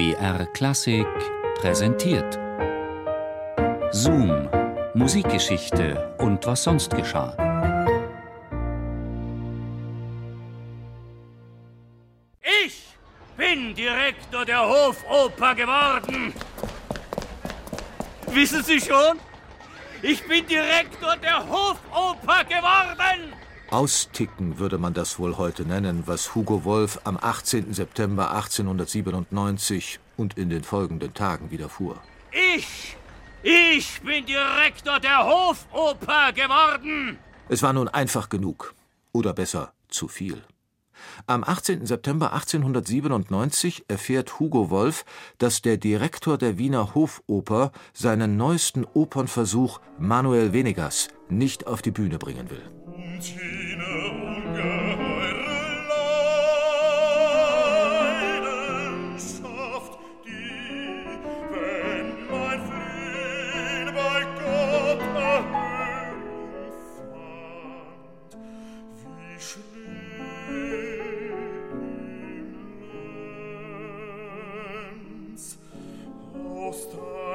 BR Klassik präsentiert. Zoom, Musikgeschichte und was sonst geschah. Ich bin Direktor der Hofoper geworden. Wissen Sie schon? Ich bin Direktor der Hofoper geworden. Austicken würde man das wohl heute nennen, was Hugo Wolf am 18. September 1897 und in den folgenden Tagen widerfuhr. Ich, ich bin Direktor der Hofoper geworden. Es war nun einfach genug. Oder besser, zu viel. Am 18. September 1897 erfährt Hugo Wolf, dass der Direktor der Wiener Hofoper seinen neuesten Opernversuch Manuel Venegas nicht auf die Bühne bringen will. Mir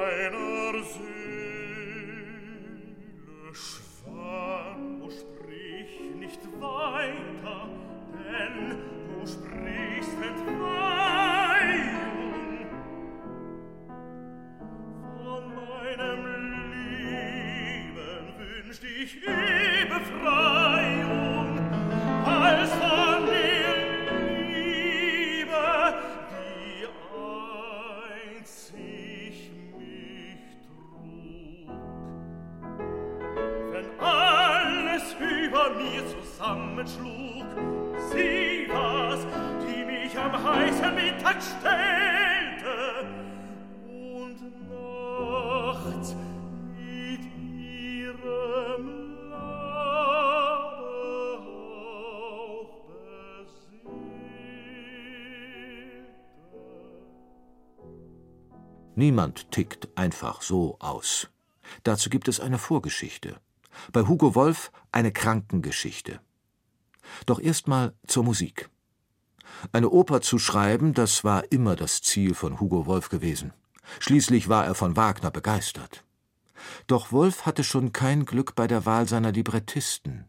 Sie war's, die mich am heißen Mittag stellte und nachts mit ihrem Labe auch beseelte. Niemand tickt einfach so aus. Dazu gibt es eine Vorgeschichte. Bei Hugo Wolf eine Krankengeschichte. Doch erstmal zur Musik. Eine Oper zu schreiben, das war immer das Ziel von Hugo Wolf gewesen. Schließlich war er von Wagner begeistert. Doch Wolf hatte schon kein Glück bei der Wahl seiner Librettisten.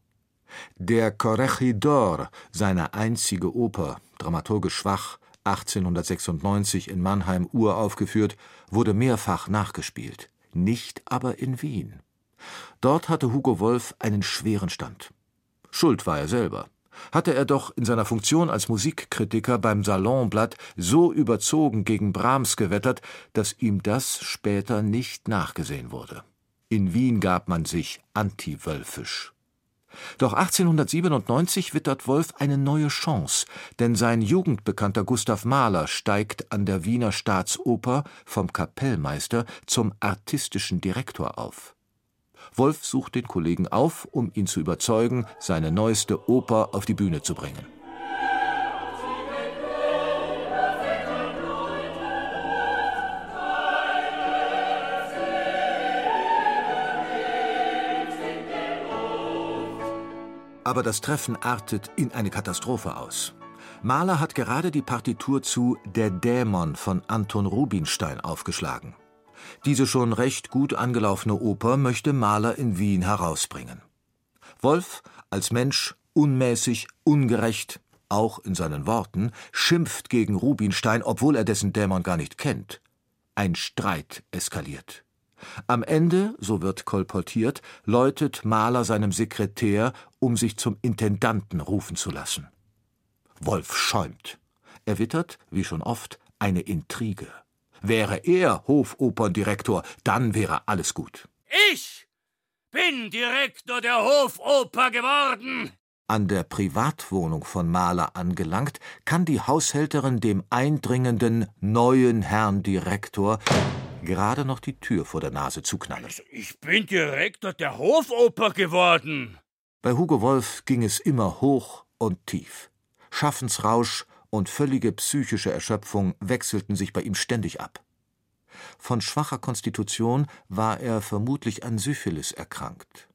Der Corregidor, seine einzige Oper, dramaturgisch schwach, 1896 in Mannheim uraufgeführt, wurde mehrfach nachgespielt, nicht aber in Wien. Dort hatte Hugo Wolf einen schweren Stand. Schuld war er selber. Hatte er doch in seiner Funktion als Musikkritiker beim Salonblatt so überzogen gegen Brahms gewettert, dass ihm das später nicht nachgesehen wurde. In Wien gab man sich antiwölfisch. Doch 1897 wittert Wolf eine neue Chance, denn sein jugendbekannter Gustav Mahler steigt an der Wiener Staatsoper vom Kapellmeister zum artistischen Direktor auf. Wolf sucht den Kollegen auf, um ihn zu überzeugen, seine neueste Oper auf die Bühne zu bringen. Aber das Treffen artet in eine Katastrophe aus. Mahler hat gerade die Partitur zu Der Dämon von Anton Rubinstein aufgeschlagen. Diese schon recht gut angelaufene Oper möchte Mahler in Wien herausbringen. Wolf, als Mensch unmäßig, ungerecht, auch in seinen Worten, schimpft gegen Rubinstein, obwohl er dessen Dämon gar nicht kennt. Ein Streit eskaliert. Am Ende, so wird kolportiert, läutet Mahler seinem Sekretär, um sich zum Intendanten rufen zu lassen. Wolf schäumt. Er wittert, wie schon oft, eine Intrige. Wäre er Hofoperndirektor, dann wäre alles gut. Ich bin Direktor der Hofoper geworden. An der Privatwohnung von Mahler angelangt, kann die Haushälterin dem eindringenden neuen Herrn Direktor gerade noch die Tür vor der Nase zuknallen. Also, ich bin Direktor der Hofoper geworden. Bei Hugo Wolf ging es immer hoch und tief. Schaffensrausch und völlige psychische Erschöpfung wechselten sich bei ihm ständig ab. Von schwacher Konstitution war er vermutlich an Syphilis erkrankt.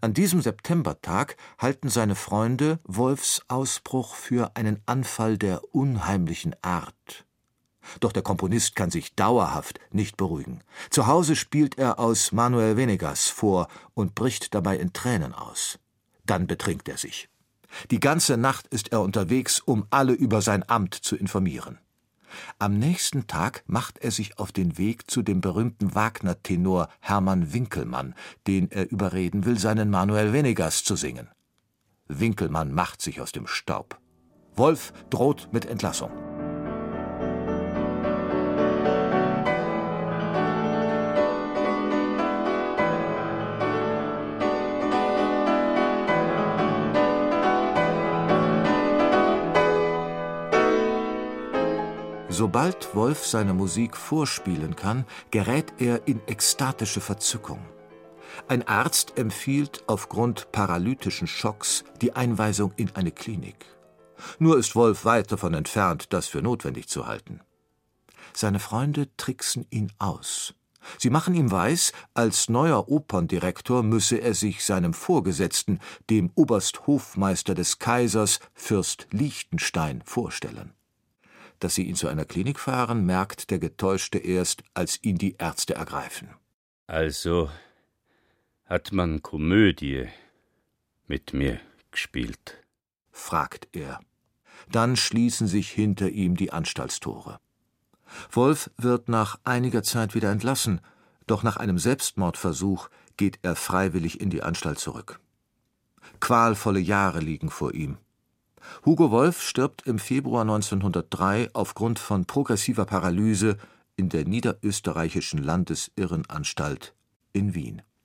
An diesem Septembertag halten seine Freunde Wolfs Ausbruch für einen Anfall der unheimlichen Art. Doch der Komponist kann sich dauerhaft nicht beruhigen. Zu Hause spielt er aus Manuel Venegas vor und bricht dabei in Tränen aus. Dann betrinkt er sich. Die ganze Nacht ist er unterwegs, um alle über sein Amt zu informieren. Am nächsten Tag macht er sich auf den Weg zu dem berühmten Wagner-Tenor Hermann Winkelmann, den er überreden will, seinen Manuel Venegas zu singen. Winkelmann macht sich aus dem Staub. Wolf droht mit Entlassung. Sobald Wolf seine Musik vorspielen kann, gerät er in ekstatische Verzückung. Ein Arzt empfiehlt aufgrund paralytischen Schocks die Einweisung in eine Klinik. Nur ist Wolf weit davon entfernt, das für notwendig zu halten. Seine Freunde tricksen ihn aus. Sie machen ihm weiß, als neuer Operndirektor müsse er sich seinem Vorgesetzten, dem Obersthofmeister des Kaisers, Fürst Liechtenstein, vorstellen. Dass sie ihn zu einer Klinik fahren, merkt der Getäuschte erst, als ihn die Ärzte ergreifen. Also hat man Komödie mit mir gespielt? fragt er. Dann schließen sich hinter ihm die Anstaltstore. Wolf wird nach einiger Zeit wieder entlassen, doch nach einem Selbstmordversuch geht er freiwillig in die Anstalt zurück. Qualvolle Jahre liegen vor ihm. Hugo Wolf stirbt im Februar 1903 aufgrund von progressiver Paralyse in der niederösterreichischen Landesirrenanstalt in Wien